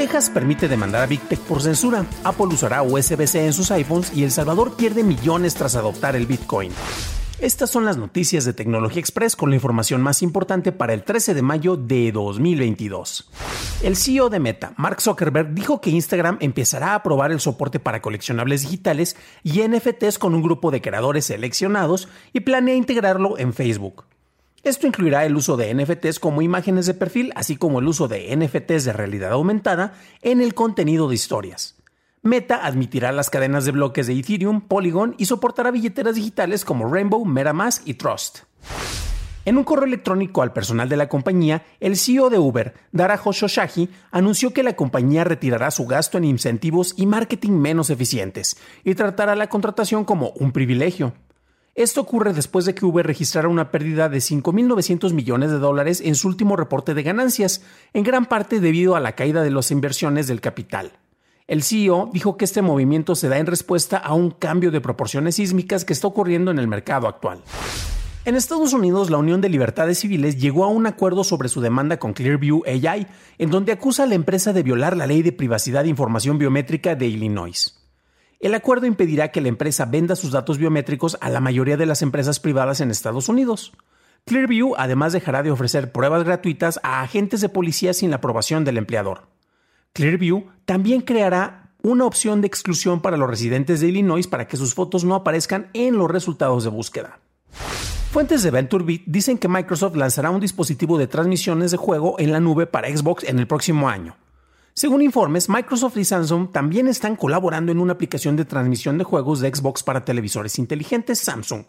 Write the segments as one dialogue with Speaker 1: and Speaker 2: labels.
Speaker 1: Texas permite demandar a Big Tech por censura. Apple usará USB-C en sus iPhones y El Salvador pierde millones tras adoptar el Bitcoin. Estas son las noticias de Tecnología Express con la información más importante para el 13 de mayo de 2022. El CEO de Meta, Mark Zuckerberg, dijo que Instagram empezará a probar el soporte para coleccionables digitales y NFTs con un grupo de creadores seleccionados y planea integrarlo en Facebook. Esto incluirá el uso de NFTs como imágenes de perfil, así como el uso de NFTs de realidad aumentada en el contenido de historias. Meta admitirá las cadenas de bloques de Ethereum, Polygon y soportará billeteras digitales como Rainbow, MetaMask y Trust. En un correo electrónico al personal de la compañía, el CEO de Uber, Dara Khosrowshahi, anunció que la compañía retirará su gasto en incentivos y marketing menos eficientes y tratará la contratación como un privilegio. Esto ocurre después de que Uber registrara una pérdida de 5.900 millones de dólares en su último reporte de ganancias, en gran parte debido a la caída de las inversiones del capital. El CEO dijo que este movimiento se da en respuesta a un cambio de proporciones sísmicas que está ocurriendo en el mercado actual. En Estados Unidos, la Unión de Libertades Civiles llegó a un acuerdo sobre su demanda con Clearview AI, en donde acusa a la empresa de violar la ley de privacidad de información biométrica de Illinois. El acuerdo impedirá que la empresa venda sus datos biométricos a la mayoría de las empresas privadas en Estados Unidos. Clearview además dejará de ofrecer pruebas gratuitas a agentes de policía sin la aprobación del empleador. Clearview también creará una opción de exclusión para los residentes de Illinois para que sus fotos no aparezcan en los resultados de búsqueda. Fuentes de VentureBeat dicen que Microsoft lanzará un dispositivo de transmisiones de juego en la nube para Xbox en el próximo año. Según informes, Microsoft y Samsung también están colaborando en una aplicación de transmisión de juegos de Xbox para televisores inteligentes Samsung.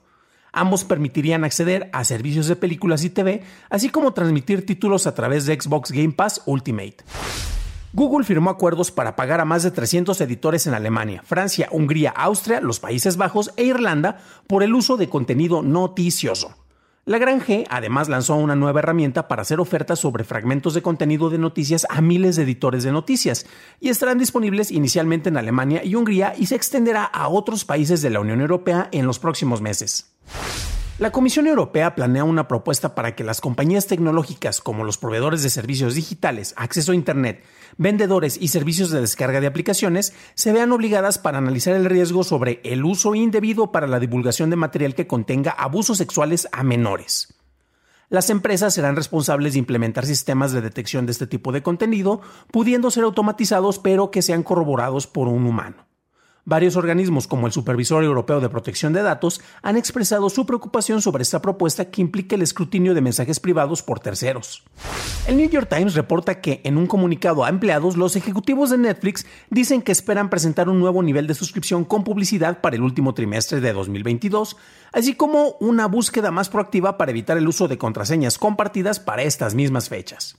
Speaker 1: Ambos permitirían acceder a servicios de películas y TV, así como transmitir títulos a través de Xbox Game Pass Ultimate. Google firmó acuerdos para pagar a más de 300 editores en Alemania, Francia, Hungría, Austria, los Países Bajos e Irlanda por el uso de contenido noticioso. La Gran G además lanzó una nueva herramienta para hacer ofertas sobre fragmentos de contenido de noticias a miles de editores de noticias y estarán disponibles inicialmente en Alemania y Hungría y se extenderá a otros países de la Unión Europea en los próximos meses. La Comisión Europea planea una propuesta para que las compañías tecnológicas como los proveedores de servicios digitales, acceso a Internet, vendedores y servicios de descarga de aplicaciones se vean obligadas para analizar el riesgo sobre el uso indebido para la divulgación de material que contenga abusos sexuales a menores. Las empresas serán responsables de implementar sistemas de detección de este tipo de contenido, pudiendo ser automatizados pero que sean corroborados por un humano. Varios organismos, como el Supervisor Europeo de Protección de Datos, han expresado su preocupación sobre esta propuesta que implica el escrutinio de mensajes privados por terceros. El New York Times reporta que, en un comunicado a empleados, los ejecutivos de Netflix dicen que esperan presentar un nuevo nivel de suscripción con publicidad para el último trimestre de 2022, así como una búsqueda más proactiva para evitar el uso de contraseñas compartidas para estas mismas fechas.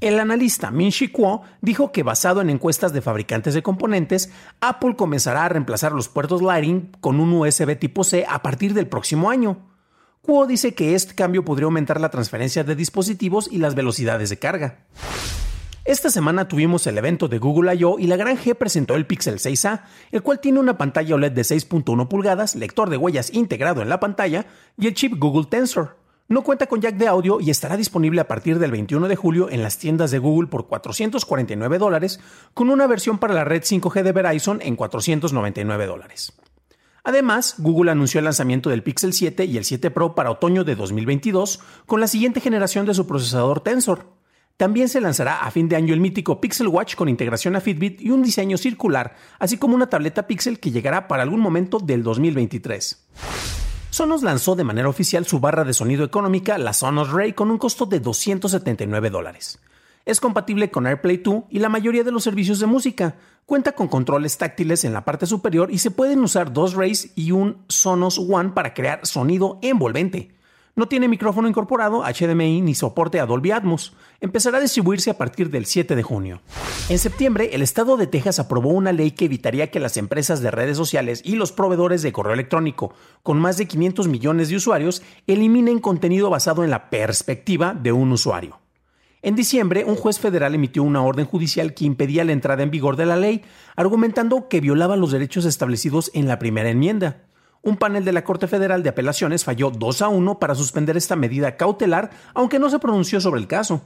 Speaker 1: El analista Min-Chi Kuo dijo que basado en encuestas de fabricantes de componentes, Apple comenzará a reemplazar los puertos Lightning con un USB tipo C a partir del próximo año. Kuo dice que este cambio podría aumentar la transferencia de dispositivos y las velocidades de carga. Esta semana tuvimos el evento de Google I.O. y la Gran G presentó el Pixel 6a, el cual tiene una pantalla OLED de 6.1 pulgadas, lector de huellas integrado en la pantalla y el chip Google Tensor. No cuenta con jack de audio y estará disponible a partir del 21 de julio en las tiendas de Google por 449 dólares, con una versión para la red 5G de Verizon en 499 dólares. Además, Google anunció el lanzamiento del Pixel 7 y el 7 Pro para otoño de 2022 con la siguiente generación de su procesador Tensor. También se lanzará a fin de año el mítico Pixel Watch con integración a Fitbit y un diseño circular, así como una tableta Pixel que llegará para algún momento del 2023. Sonos lanzó de manera oficial su barra de sonido económica, la Sonos Ray, con un costo de 279 dólares. Es compatible con AirPlay 2 y la mayoría de los servicios de música. Cuenta con controles táctiles en la parte superior y se pueden usar dos Rays y un Sonos One para crear sonido envolvente. No tiene micrófono incorporado, HDMI ni soporte a Atmos. Empezará a distribuirse a partir del 7 de junio. En septiembre, el estado de Texas aprobó una ley que evitaría que las empresas de redes sociales y los proveedores de correo electrónico, con más de 500 millones de usuarios, eliminen contenido basado en la perspectiva de un usuario. En diciembre, un juez federal emitió una orden judicial que impedía la entrada en vigor de la ley, argumentando que violaba los derechos establecidos en la primera enmienda. Un panel de la Corte Federal de Apelaciones falló 2 a 1 para suspender esta medida cautelar, aunque no se pronunció sobre el caso.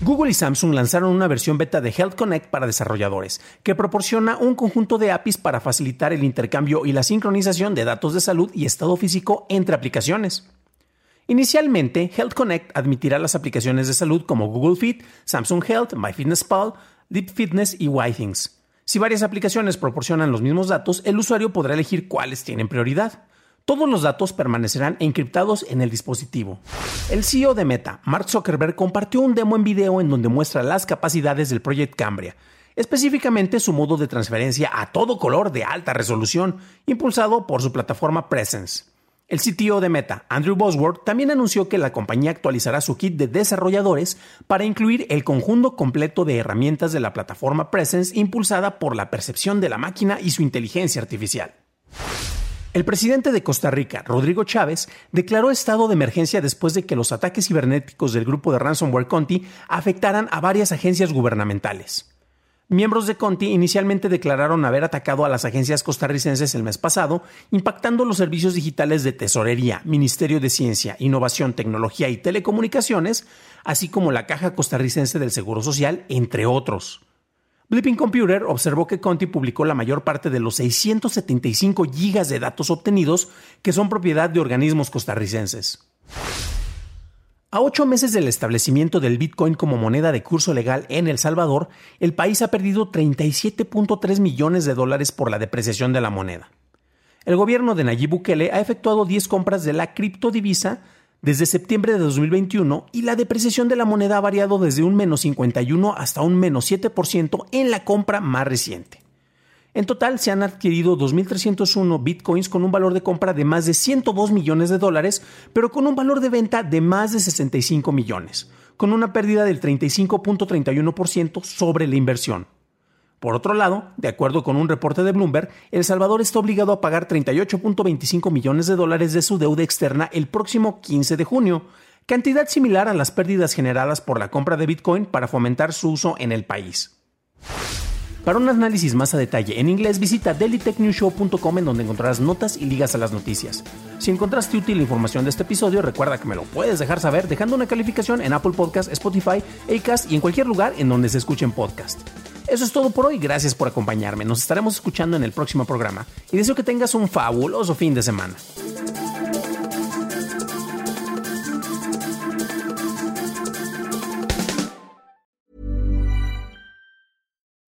Speaker 1: Google y Samsung lanzaron una versión beta de Health Connect para desarrolladores, que proporciona un conjunto de APIs para facilitar el intercambio y la sincronización de datos de salud y estado físico entre aplicaciones. Inicialmente, Health Connect admitirá las aplicaciones de salud como Google Fit, Samsung Health, MyFitnessPal, Deep Fitness y YThings. Si varias aplicaciones proporcionan los mismos datos, el usuario podrá elegir cuáles tienen prioridad. Todos los datos permanecerán encriptados en el dispositivo. El CEO de Meta, Mark Zuckerberg, compartió un demo en video en donde muestra las capacidades del Project Cambria, específicamente su modo de transferencia a todo color de alta resolución, impulsado por su plataforma Presence. El CTO de Meta, Andrew Bosworth, también anunció que la compañía actualizará su kit de desarrolladores para incluir el conjunto completo de herramientas de la plataforma Presence impulsada por la percepción de la máquina y su inteligencia artificial. El presidente de Costa Rica, Rodrigo Chávez, declaró estado de emergencia después de que los ataques cibernéticos del grupo de ransomware Conti afectaran a varias agencias gubernamentales. Miembros de Conti inicialmente declararon haber atacado a las agencias costarricenses el mes pasado, impactando los servicios digitales de Tesorería, Ministerio de Ciencia, Innovación, Tecnología y Telecomunicaciones, así como la Caja Costarricense del Seguro Social, entre otros. Blipping Computer observó que Conti publicó la mayor parte de los 675 gigas de datos obtenidos que son propiedad de organismos costarricenses. A ocho meses del establecimiento del Bitcoin como moneda de curso legal en El Salvador, el país ha perdido 37.3 millones de dólares por la depreciación de la moneda. El gobierno de Nayib Bukele ha efectuado 10 compras de la criptodivisa desde septiembre de 2021 y la depreciación de la moneda ha variado desde un menos 51 hasta un menos 7% en la compra más reciente. En total se han adquirido 2.301 bitcoins con un valor de compra de más de 102 millones de dólares, pero con un valor de venta de más de 65 millones, con una pérdida del 35.31% sobre la inversión. Por otro lado, de acuerdo con un reporte de Bloomberg, El Salvador está obligado a pagar 38.25 millones de dólares de su deuda externa el próximo 15 de junio, cantidad similar a las pérdidas generadas por la compra de Bitcoin para fomentar su uso en el país. Para un análisis más a detalle en inglés, visita dailytechnewshow.com en donde encontrarás notas y ligas a las noticias. Si encontraste útil la información de este episodio, recuerda que me lo puedes dejar saber dejando una calificación en Apple Podcast, Spotify, Acast y en cualquier lugar en donde se escuchen podcast. Eso es todo por hoy, gracias por acompañarme. Nos estaremos escuchando en el próximo programa y deseo que tengas un fabuloso fin de semana.